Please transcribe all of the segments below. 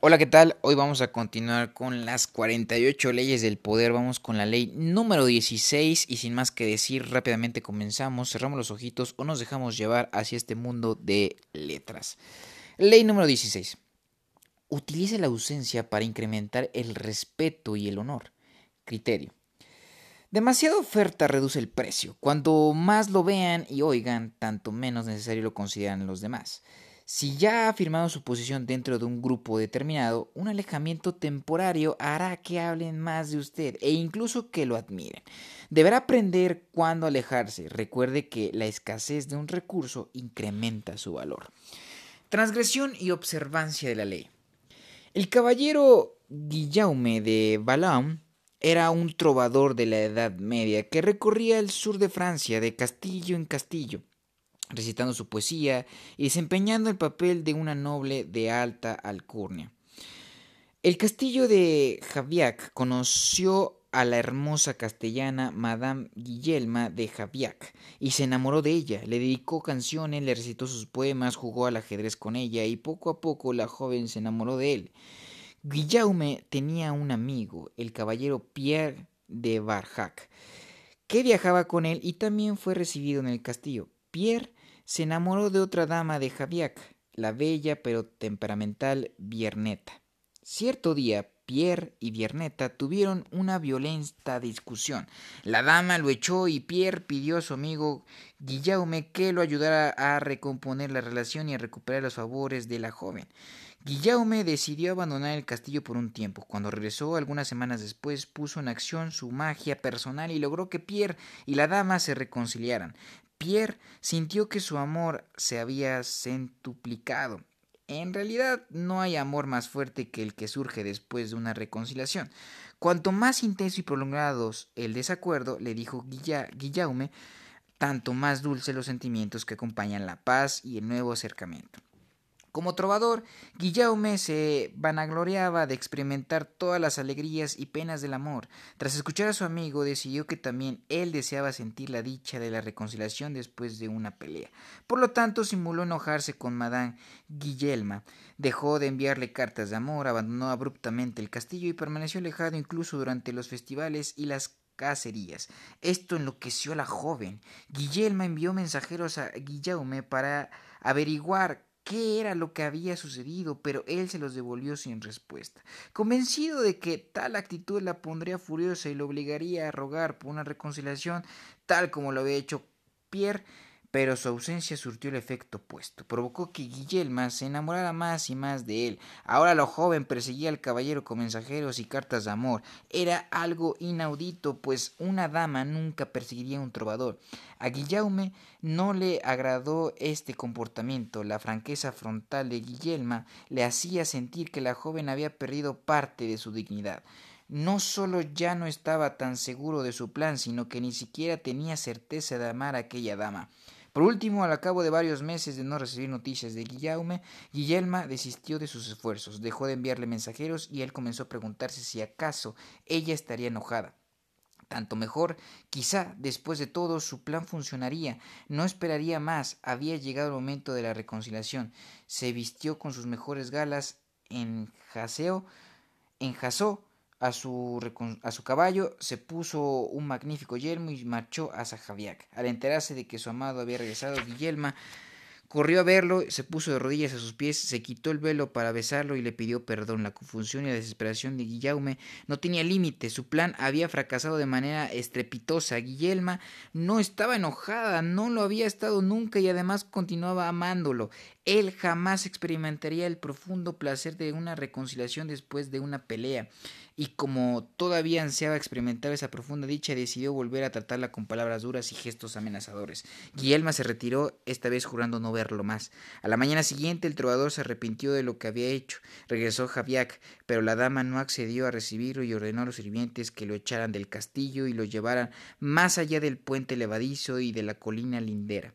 Hola, ¿qué tal? Hoy vamos a continuar con las 48 leyes del poder. Vamos con la ley número 16 y sin más que decir, rápidamente comenzamos, cerramos los ojitos o nos dejamos llevar hacia este mundo de letras. Ley número 16. Utilice la ausencia para incrementar el respeto y el honor. Criterio. Demasiada oferta reduce el precio. Cuanto más lo vean y oigan, tanto menos necesario lo consideran los demás. Si ya ha firmado su posición dentro de un grupo determinado, un alejamiento temporario hará que hablen más de usted e incluso que lo admiren. Deberá aprender cuándo alejarse. Recuerde que la escasez de un recurso incrementa su valor. Transgresión y observancia de la ley. El caballero Guillaume de Balaam era un trovador de la Edad Media que recorría el sur de Francia de castillo en castillo recitando su poesía y desempeñando el papel de una noble de alta alcurnia. El castillo de Javiac conoció a la hermosa castellana Madame Guillelma de Javiac y se enamoró de ella, le dedicó canciones, le recitó sus poemas, jugó al ajedrez con ella y poco a poco la joven se enamoró de él. Guillaume tenía un amigo, el caballero Pierre de Barjac, que viajaba con él y también fue recibido en el castillo. Pierre se enamoró de otra dama de Javiac, la bella pero temperamental Vierneta. Cierto día, Pierre y Vierneta tuvieron una violenta discusión. La dama lo echó y Pierre pidió a su amigo Guillaume que lo ayudara a recomponer la relación y a recuperar los favores de la joven. Guillaume decidió abandonar el castillo por un tiempo. Cuando regresó algunas semanas después, puso en acción su magia personal y logró que Pierre y la dama se reconciliaran. Pierre sintió que su amor se había centuplicado. En realidad no hay amor más fuerte que el que surge después de una reconciliación. Cuanto más intenso y prolongados el desacuerdo, le dijo Guillaume, tanto más dulces los sentimientos que acompañan la paz y el nuevo acercamiento. Como trovador, Guillaume se vanagloriaba de experimentar todas las alegrías y penas del amor. Tras escuchar a su amigo, decidió que también él deseaba sentir la dicha de la reconciliación después de una pelea. Por lo tanto, simuló enojarse con Madame Guillelma, dejó de enviarle cartas de amor, abandonó abruptamente el castillo y permaneció alejado incluso durante los festivales y las cacerías. Esto enloqueció a la joven. Guillelma envió mensajeros a Guillaume para averiguar qué era lo que había sucedido, pero él se los devolvió sin respuesta. Convencido de que tal actitud la pondría furiosa y lo obligaría a rogar por una reconciliación, tal como lo había hecho Pierre, pero su ausencia surtió el efecto opuesto. Provocó que Guillelma se enamorara más y más de él. Ahora lo joven perseguía al caballero con mensajeros y cartas de amor. Era algo inaudito, pues una dama nunca perseguiría a un trovador. A Guillaume no le agradó este comportamiento. La franqueza frontal de Guillelma le hacía sentir que la joven había perdido parte de su dignidad no solo ya no estaba tan seguro de su plan, sino que ni siquiera tenía certeza de amar a aquella dama. Por último, al cabo de varios meses de no recibir noticias de Guillaume, Guillerma desistió de sus esfuerzos, dejó de enviarle mensajeros y él comenzó a preguntarse si acaso ella estaría enojada. Tanto mejor, quizá después de todo su plan funcionaría, no esperaría más, había llegado el momento de la reconciliación. Se vistió con sus mejores galas en jaseo, enjasó a su, a su caballo, se puso un magnífico yelmo y marchó a Sajaviac. Al enterarse de que su amado había regresado, Guillerma Corrió a verlo, se puso de rodillas a sus pies, se quitó el velo para besarlo y le pidió perdón. La confusión y la desesperación de Guillaume no tenía límite. Su plan había fracasado de manera estrepitosa. Guillerma no estaba enojada, no lo había estado nunca y además continuaba amándolo. Él jamás experimentaría el profundo placer de una reconciliación después de una pelea. Y como todavía ansiaba experimentar esa profunda dicha, decidió volver a tratarla con palabras duras y gestos amenazadores. Guillermo se retiró, esta vez jurando no verlo más. A la mañana siguiente el trovador se arrepintió de lo que había hecho. Regresó Javiac, pero la dama no accedió a recibirlo y ordenó a los sirvientes que lo echaran del castillo y lo llevaran más allá del puente levadizo y de la colina lindera.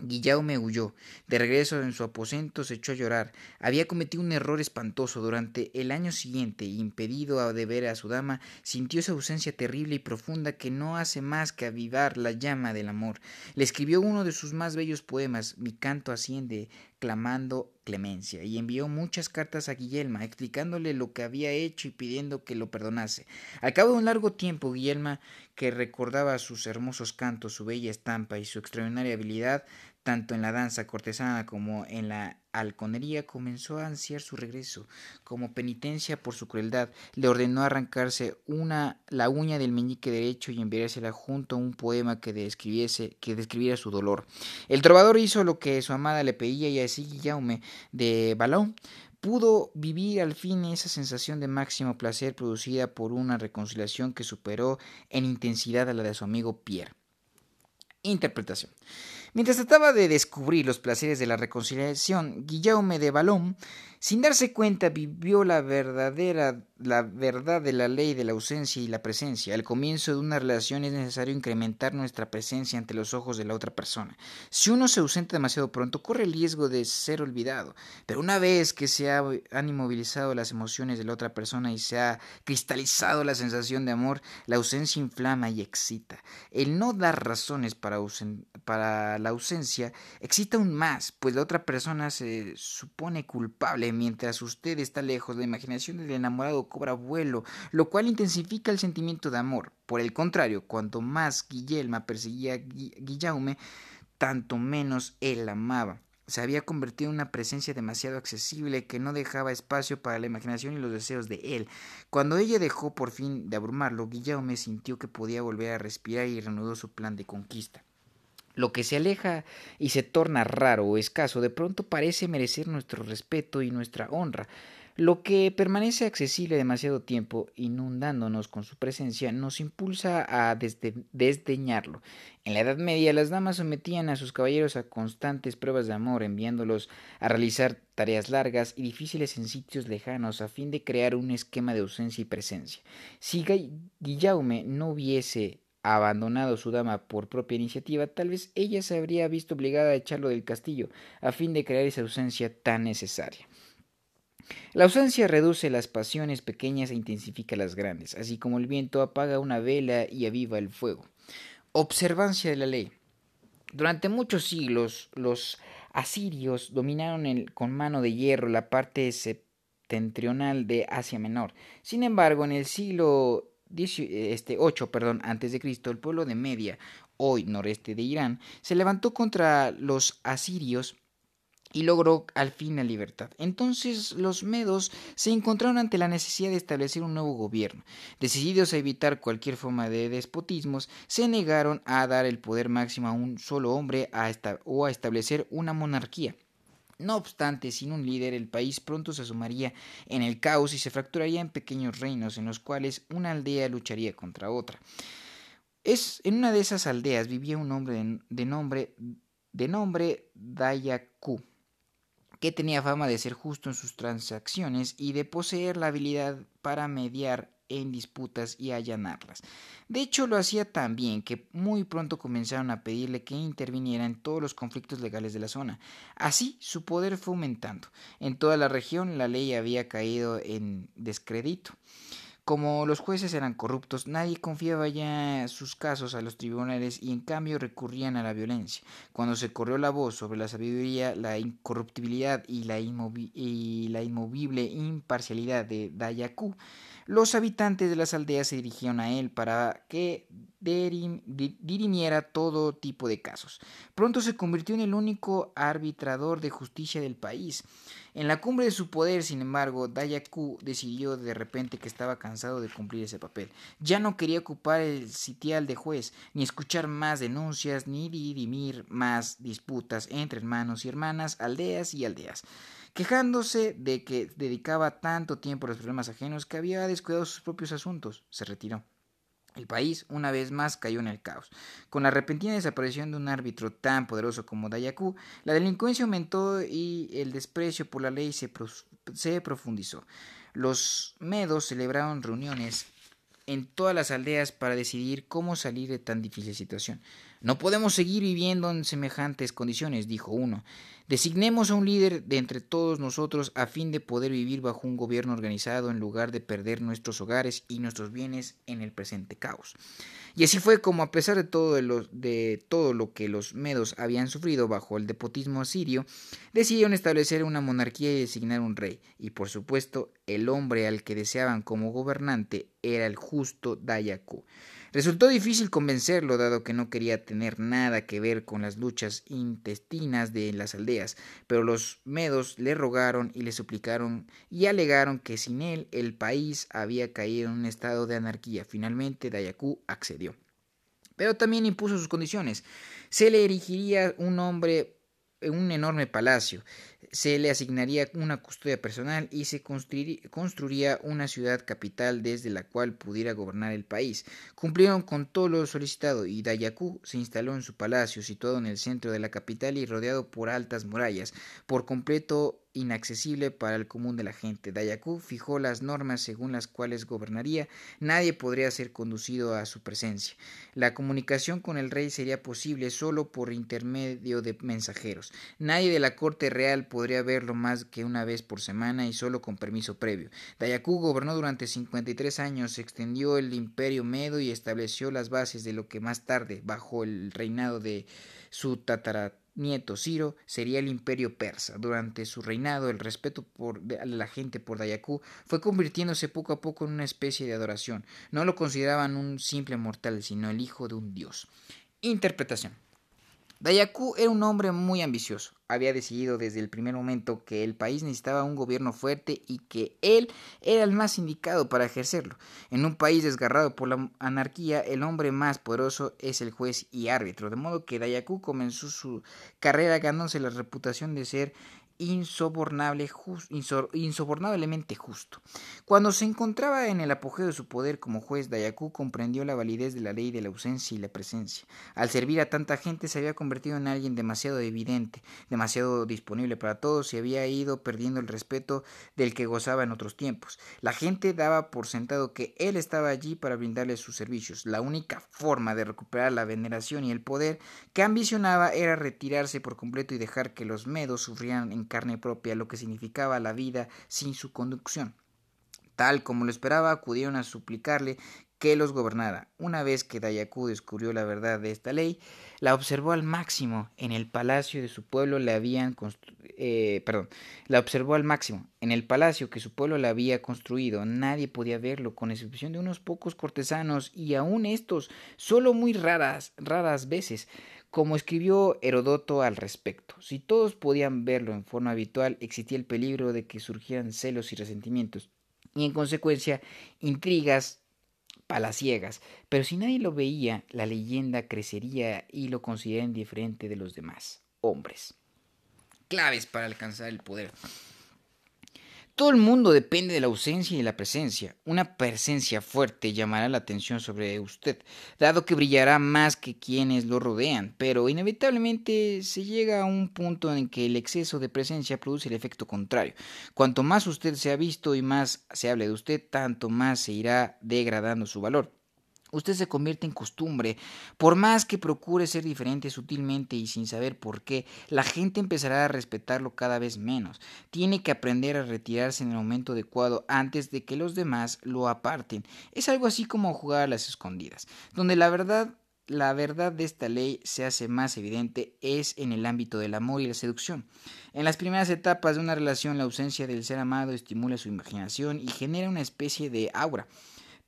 Guillaume huyó. De regreso en su aposento se echó a llorar. Había cometido un error espantoso. Durante el año siguiente, impedido de ver a su dama, sintió esa ausencia terrible y profunda que no hace más que avivar la llama del amor. Le escribió uno de sus más bellos poemas. Mi canto asciende clamando clemencia y envió muchas cartas a Guillerma explicándole lo que había hecho y pidiendo que lo perdonase. Al cabo de un largo tiempo, Guillerma, que recordaba sus hermosos cantos, su bella estampa y su extraordinaria habilidad, tanto en la danza cortesana como en la halconería, comenzó a ansiar su regreso. Como penitencia por su crueldad, le ordenó arrancarse una, la uña del meñique derecho y enviársela junto a un poema que describiese, que describiera su dolor. El trovador hizo lo que su amada le pedía y así Guillaume de Balón pudo vivir al fin esa sensación de máximo placer producida por una reconciliación que superó en intensidad a la de su amigo Pierre. Interpretación. Mientras trataba de descubrir los placeres de la reconciliación, Guillaume de Balón, sin darse cuenta, vivió la verdadera la verdad de la ley de la ausencia y la presencia. Al comienzo de una relación es necesario incrementar nuestra presencia ante los ojos de la otra persona. Si uno se ausenta demasiado pronto, corre el riesgo de ser olvidado. Pero una vez que se han inmovilizado las emociones de la otra persona y se ha cristalizado la sensación de amor, la ausencia inflama y excita. El no dar razones para, para la ausencia excita aún más, pues la otra persona se supone culpable mientras usted está lejos. La imaginación del enamorado cobra vuelo, lo cual intensifica el sentimiento de amor. Por el contrario, cuanto más Guillerma perseguía a Guillaume, tanto menos él amaba. Se había convertido en una presencia demasiado accesible que no dejaba espacio para la imaginación y los deseos de él. Cuando ella dejó por fin de abrumarlo, Guillaume sintió que podía volver a respirar y reanudó su plan de conquista. Lo que se aleja y se torna raro o escaso de pronto parece merecer nuestro respeto y nuestra honra. Lo que permanece accesible demasiado tiempo, inundándonos con su presencia, nos impulsa a desdeñarlo. En la Edad Media las damas sometían a sus caballeros a constantes pruebas de amor, enviándolos a realizar tareas largas y difíciles en sitios lejanos a fin de crear un esquema de ausencia y presencia. Si Guillaume no hubiese abandonado su dama por propia iniciativa, tal vez ella se habría visto obligada a echarlo del castillo a fin de crear esa ausencia tan necesaria. La ausencia reduce las pasiones pequeñas e intensifica las grandes, así como el viento apaga una vela y aviva el fuego. Observancia de la ley. Durante muchos siglos los asirios dominaron con mano de hierro la parte septentrional de Asia Menor. Sin embargo, en el siglo este, 8 perdón, antes de Cristo, el pueblo de Media, hoy noreste de Irán, se levantó contra los asirios y logró al fin la libertad. Entonces los medos se encontraron ante la necesidad de establecer un nuevo gobierno. Decididos a evitar cualquier forma de despotismos, se negaron a dar el poder máximo a un solo hombre o a establecer una monarquía. No obstante, sin un líder, el país pronto se sumaría en el caos y se fracturaría en pequeños reinos en los cuales una aldea lucharía contra otra. Es, en una de esas aldeas vivía un hombre de, nombre, de nombre Dayaku que tenía fama de ser justo en sus transacciones y de poseer la habilidad para mediar en disputas y allanarlas. De hecho, lo hacía tan bien que muy pronto comenzaron a pedirle que interviniera en todos los conflictos legales de la zona. Así, su poder fue aumentando. En toda la región la ley había caído en descrédito. Como los jueces eran corruptos, nadie confiaba ya sus casos a los tribunales y en cambio recurrían a la violencia. Cuando se corrió la voz sobre la sabiduría, la incorruptibilidad y la, inmovible imparcialidad de Dayaku, los habitantes de las aldeas se dirigieron a él para que dirimiera todo tipo de casos. Pronto se convirtió en el único arbitrador de justicia del país. En la cumbre de su poder, sin embargo, Dayaku decidió de repente que estaba cansado de cumplir ese papel. Ya no quería ocupar el sitial de juez, ni escuchar más denuncias, ni dirimir más disputas entre hermanos y hermanas, aldeas y aldeas quejándose de que dedicaba tanto tiempo a los problemas ajenos que había descuidado sus propios asuntos. Se retiró. El país una vez más cayó en el caos. Con la repentina desaparición de un árbitro tan poderoso como Dayaku, la delincuencia aumentó y el desprecio por la ley se, se profundizó. Los medos celebraron reuniones en todas las aldeas para decidir cómo salir de tan difícil situación. No podemos seguir viviendo en semejantes condiciones, dijo uno. Designemos a un líder de entre todos nosotros a fin de poder vivir bajo un gobierno organizado en lugar de perder nuestros hogares y nuestros bienes en el presente caos. Y así fue como a pesar de todo, lo que los medos habían sufrido bajo el despotismo asirio, decidieron establecer una monarquía y designar un rey. Y por supuesto, el hombre al que deseaban como gobernante era el justo Dayaku. Resultó difícil convencerlo, dado que no quería tener nada que ver con las luchas intestinas de las aldeas, pero los medos le rogaron y le suplicaron y alegaron que sin él el país había caído en un estado de anarquía. Finalmente Dayaku accedió. Pero también impuso sus condiciones. Se le erigiría un hombre en un enorme palacio, se le asignaría una custodia personal y se construiría una ciudad capital desde la cual pudiera gobernar el país. Cumplieron con todo lo solicitado y Dayaku se instaló en su palacio situado en el centro de la capital y rodeado por altas murallas, por completo inaccesible para el común de la gente. Dayaku fijó las normas según las cuales gobernaría, nadie podría ser conducido a su presencia. La comunicación con el rey sería posible solo por intermedio de mensajeros. Nadie de la corte real podría verlo más que una vez por semana y solo con permiso previo. Dayaku gobernó durante 53 años, extendió el imperio medo y estableció las bases de lo que más tarde, bajo el reinado de su tataranieto nieto Ciro sería el imperio persa. Durante su reinado, el respeto por la gente por Dayaku fue convirtiéndose poco a poco en una especie de adoración. No lo consideraban un simple mortal, sino el hijo de un dios. Interpretación. Dayaku era un hombre muy ambicioso. Había decidido desde el primer momento que el país necesitaba un gobierno fuerte y que él era el más indicado para ejercerlo. En un país desgarrado por la anarquía, el hombre más poderoso es el juez y árbitro, de modo que Dayaku comenzó su carrera ganándose la reputación de ser insobornable, insobornablemente justo. Cuando se encontraba en el apogeo de su poder como juez, Dayaku comprendió la validez de la ley de la ausencia y la presencia. Al servir a tanta gente se había convertido en alguien demasiado evidente, demasiado disponible para todos y había ido perdiendo el respeto del que gozaba en otros tiempos. La gente daba por sentado que él estaba allí para brindarle sus servicios. La única forma de recuperar la veneración y el poder que ambicionaba era retirarse por completo y dejar que los medos sufrieran en carne propia lo que significaba la vida sin su conducción. Tal como lo esperaba, acudieron a suplicarle que los gobernara. Una vez que Dayaku descubrió la verdad de esta ley, la observó al máximo en el palacio de su pueblo le habían eh, perdón, la observó al máximo en el palacio que su pueblo le había construido. Nadie podía verlo, con excepción de unos pocos cortesanos y aun estos, solo muy raras, raras veces como escribió Herodoto al respecto. Si todos podían verlo en forma habitual, existía el peligro de que surgieran celos y resentimientos, y en consecuencia intrigas palaciegas. Pero si nadie lo veía, la leyenda crecería y lo considerarían diferente de los demás hombres. Claves para alcanzar el poder. Todo el mundo depende de la ausencia y la presencia. Una presencia fuerte llamará la atención sobre usted, dado que brillará más que quienes lo rodean, pero inevitablemente se llega a un punto en que el exceso de presencia produce el efecto contrario. Cuanto más usted se ha visto y más se hable de usted, tanto más se irá degradando su valor usted se convierte en costumbre. Por más que procure ser diferente sutilmente y sin saber por qué, la gente empezará a respetarlo cada vez menos. Tiene que aprender a retirarse en el momento adecuado antes de que los demás lo aparten. Es algo así como jugar a las escondidas, donde la verdad la verdad de esta ley se hace más evidente es en el ámbito del amor y la seducción. En las primeras etapas de una relación, la ausencia del ser amado estimula su imaginación y genera una especie de aura.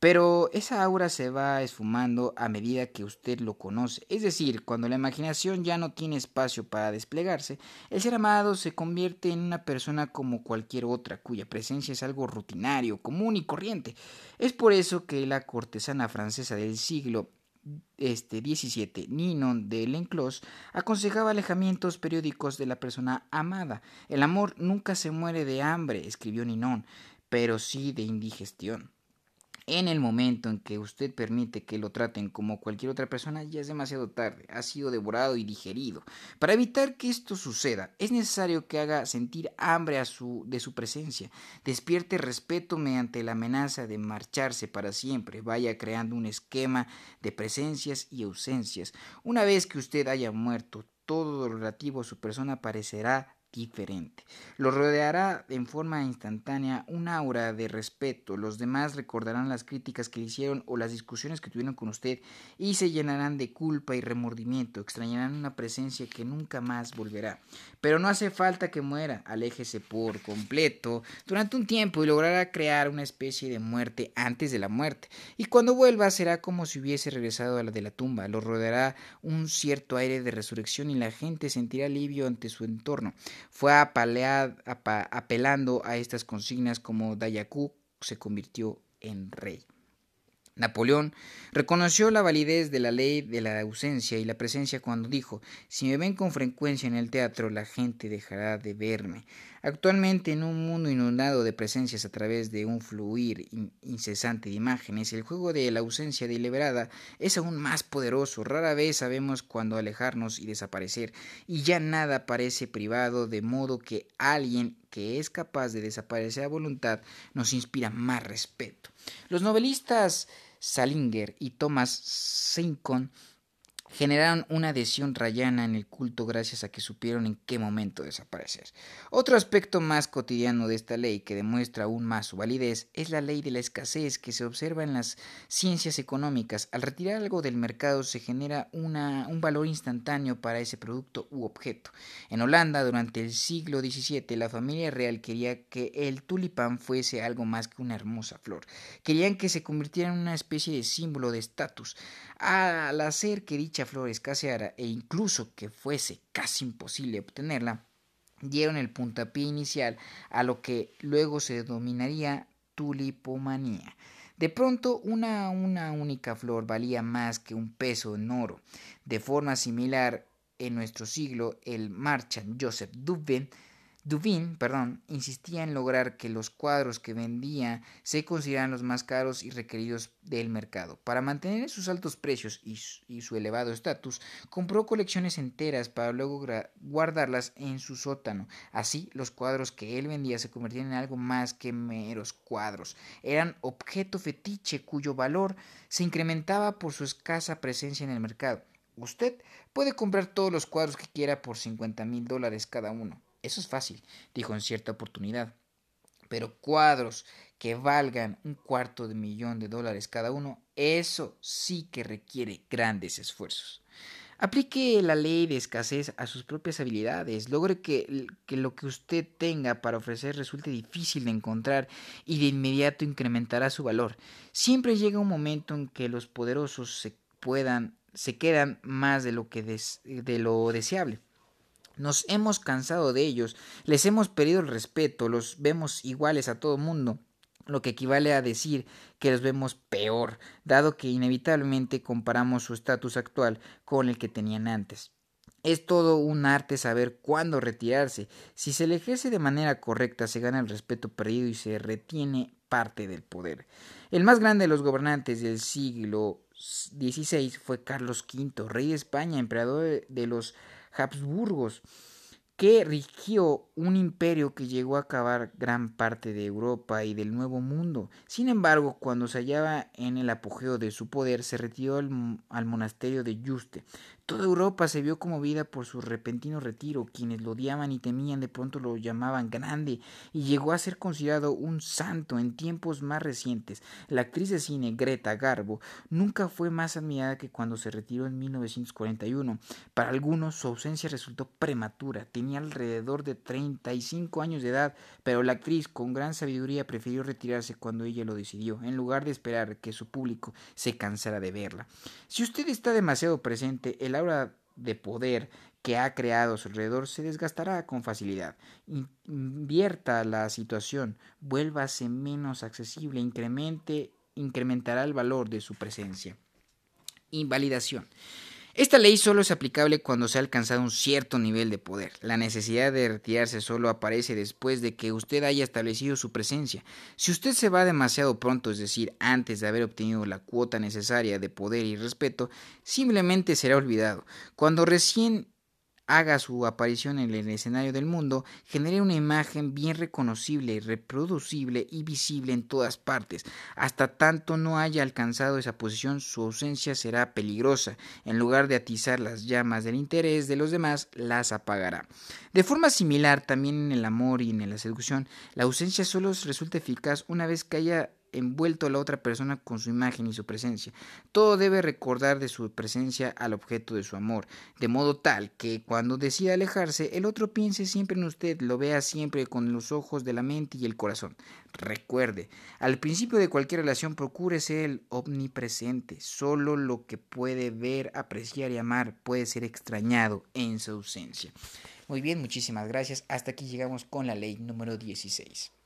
Pero esa aura se va esfumando a medida que usted lo conoce. Es decir, cuando la imaginación ya no tiene espacio para desplegarse, el ser amado se convierte en una persona como cualquier otra, cuya presencia es algo rutinario, común y corriente. Es por eso que la cortesana francesa del siglo este 17, Ninon de Lenclos aconsejaba alejamientos periódicos de la persona amada. El amor nunca se muere de hambre, escribió Ninon, pero sí de indigestión. En el momento en que usted permite que lo traten como cualquier otra persona, ya es demasiado tarde, ha sido devorado y digerido. Para evitar que esto suceda, es necesario que haga sentir hambre a su, de su presencia, despierte respeto mediante la amenaza de marcharse para siempre, vaya creando un esquema de presencias y ausencias. Una vez que usted haya muerto, todo lo relativo a su persona parecerá diferente. Lo rodeará en forma instantánea un aura de respeto. Los demás recordarán las críticas que le hicieron o las discusiones que tuvieron con usted y se llenarán de culpa y remordimiento. Extrañarán una presencia que nunca más volverá. Pero no hace falta que muera. Aléjese por completo durante un tiempo y logrará crear una especie de muerte antes de la muerte. Y cuando vuelva será como si hubiese regresado a la de la tumba. Lo rodeará un cierto aire de resurrección y la gente sentirá alivio ante su entorno fue apelando a estas consignas como Dayaku se convirtió en rey. Napoleón reconoció la validez de la ley de la ausencia y la presencia cuando dijo Si me ven con frecuencia en el teatro, la gente dejará de verme. Actualmente, en un mundo inundado de presencias a través de un fluir incesante de imágenes, el juego de la ausencia deliberada es aún más poderoso. Rara vez sabemos cuándo alejarnos y desaparecer, y ya nada parece privado, de modo que alguien que es capaz de desaparecer a voluntad nos inspira más respeto. Los novelistas Salinger y Thomas Sincon generaron una adhesión rayana en el culto gracias a que supieron en qué momento desaparecer. Otro aspecto más cotidiano de esta ley que demuestra aún más su validez es la ley de la escasez que se observa en las ciencias económicas. Al retirar algo del mercado se genera una, un valor instantáneo para ese producto u objeto. En Holanda, durante el siglo XVII, la familia real quería que el tulipán fuese algo más que una hermosa flor. Querían que se convirtiera en una especie de símbolo de estatus. Al hacer que dicha flor escaseara e incluso que fuese casi imposible obtenerla, dieron el puntapié inicial a lo que luego se denominaría tulipomanía. De pronto, una, una única flor valía más que un peso en oro. De forma similar, en nuestro siglo, el marchand Joseph Dubin Duvin, perdón, insistía en lograr que los cuadros que vendía se consideraran los más caros y requeridos del mercado. Para mantener sus altos precios y su, elevado estatus, compró colecciones enteras para luego guardarlas en su sótano. Así, los cuadros que él vendía se convertían en algo más que meros cuadros. Eran objeto fetiche cuyo valor se incrementaba por su escasa presencia en el mercado. Usted puede comprar todos los cuadros que quiera por cincuenta mil dólares cada uno. Eso es fácil, dijo en cierta oportunidad. Pero cuadros que valgan un cuarto de millón de dólares cada uno, eso sí que requiere grandes esfuerzos. Aplique la ley de escasez a sus propias habilidades. Logre que, lo que usted tenga para ofrecer resulte difícil de encontrar y de inmediato incrementará su valor. Siempre llega un momento en que los poderosos se puedan se quedan más de lo deseable. Nos hemos cansado de ellos, les hemos pedido el respeto, los vemos iguales a todo mundo, lo que equivale a decir que los vemos peor, dado que inevitablemente comparamos su estatus actual con el que tenían antes. Es todo un arte saber cuándo retirarse. Si se le ejerce de manera correcta, se gana el respeto perdido y se retiene parte del poder. El más grande de los gobernantes del siglo XVI fue Carlos V, rey de España, emperador de los Habsburgos, que rigió un imperio que llegó a acabar gran parte de Europa y del Nuevo Mundo. Sin embargo, cuando se hallaba en el apogeo de su poder, se retiró al, al monasterio de Yuste, Toda Europa se vio conmovida por su repentino retiro. Quienes lo odiaban y temían de pronto lo llamaban grande y llegó a ser considerado un santo en tiempos más recientes. La actriz de cine Greta Garbo nunca fue más admirada que cuando se retiró en 1941. Para algunos su ausencia resultó prematura. Tenía alrededor de 35 años de edad, pero la actriz con gran sabiduría prefirió retirarse cuando ella lo decidió, en lugar de esperar que su público se cansara de verla. Si usted está demasiado presente, el aura de poder que ha creado a su alrededor se desgastará con facilidad. Invierta la situación, vuélvase menos accesible, incremente, incrementará el valor de su presencia. Invalidación. Esta ley solo es aplicable cuando se ha alcanzado un cierto nivel de poder. La necesidad de retirarse solo aparece después de que usted haya establecido su presencia. Si usted se va demasiado pronto, es decir, antes de haber obtenido la cuota necesaria de poder y respeto, simplemente será olvidado. Cuando recién haga su aparición en el escenario del mundo, genere una imagen bien reconocible, reproducible y visible en todas partes. Hasta tanto no haya alcanzado esa posición, su ausencia será peligrosa. En lugar de atizar las llamas del interés de los demás, las apagará. De forma similar, también en el amor y en la seducción, la ausencia solo resulta eficaz una vez que haya envuelto a la otra persona con su imagen y su presencia. Todo debe recordar de su presencia al objeto de su amor, de modo tal que cuando decida alejarse, el otro piense siempre en usted, lo vea siempre con los ojos de la mente y el corazón. Recuerde, al principio de cualquier relación procure ser el omnipresente. Solo lo que puede ver, apreciar y amar puede ser extrañado en su ausencia. Muy bien, muchísimas gracias. Hasta aquí llegamos con la ley número 16.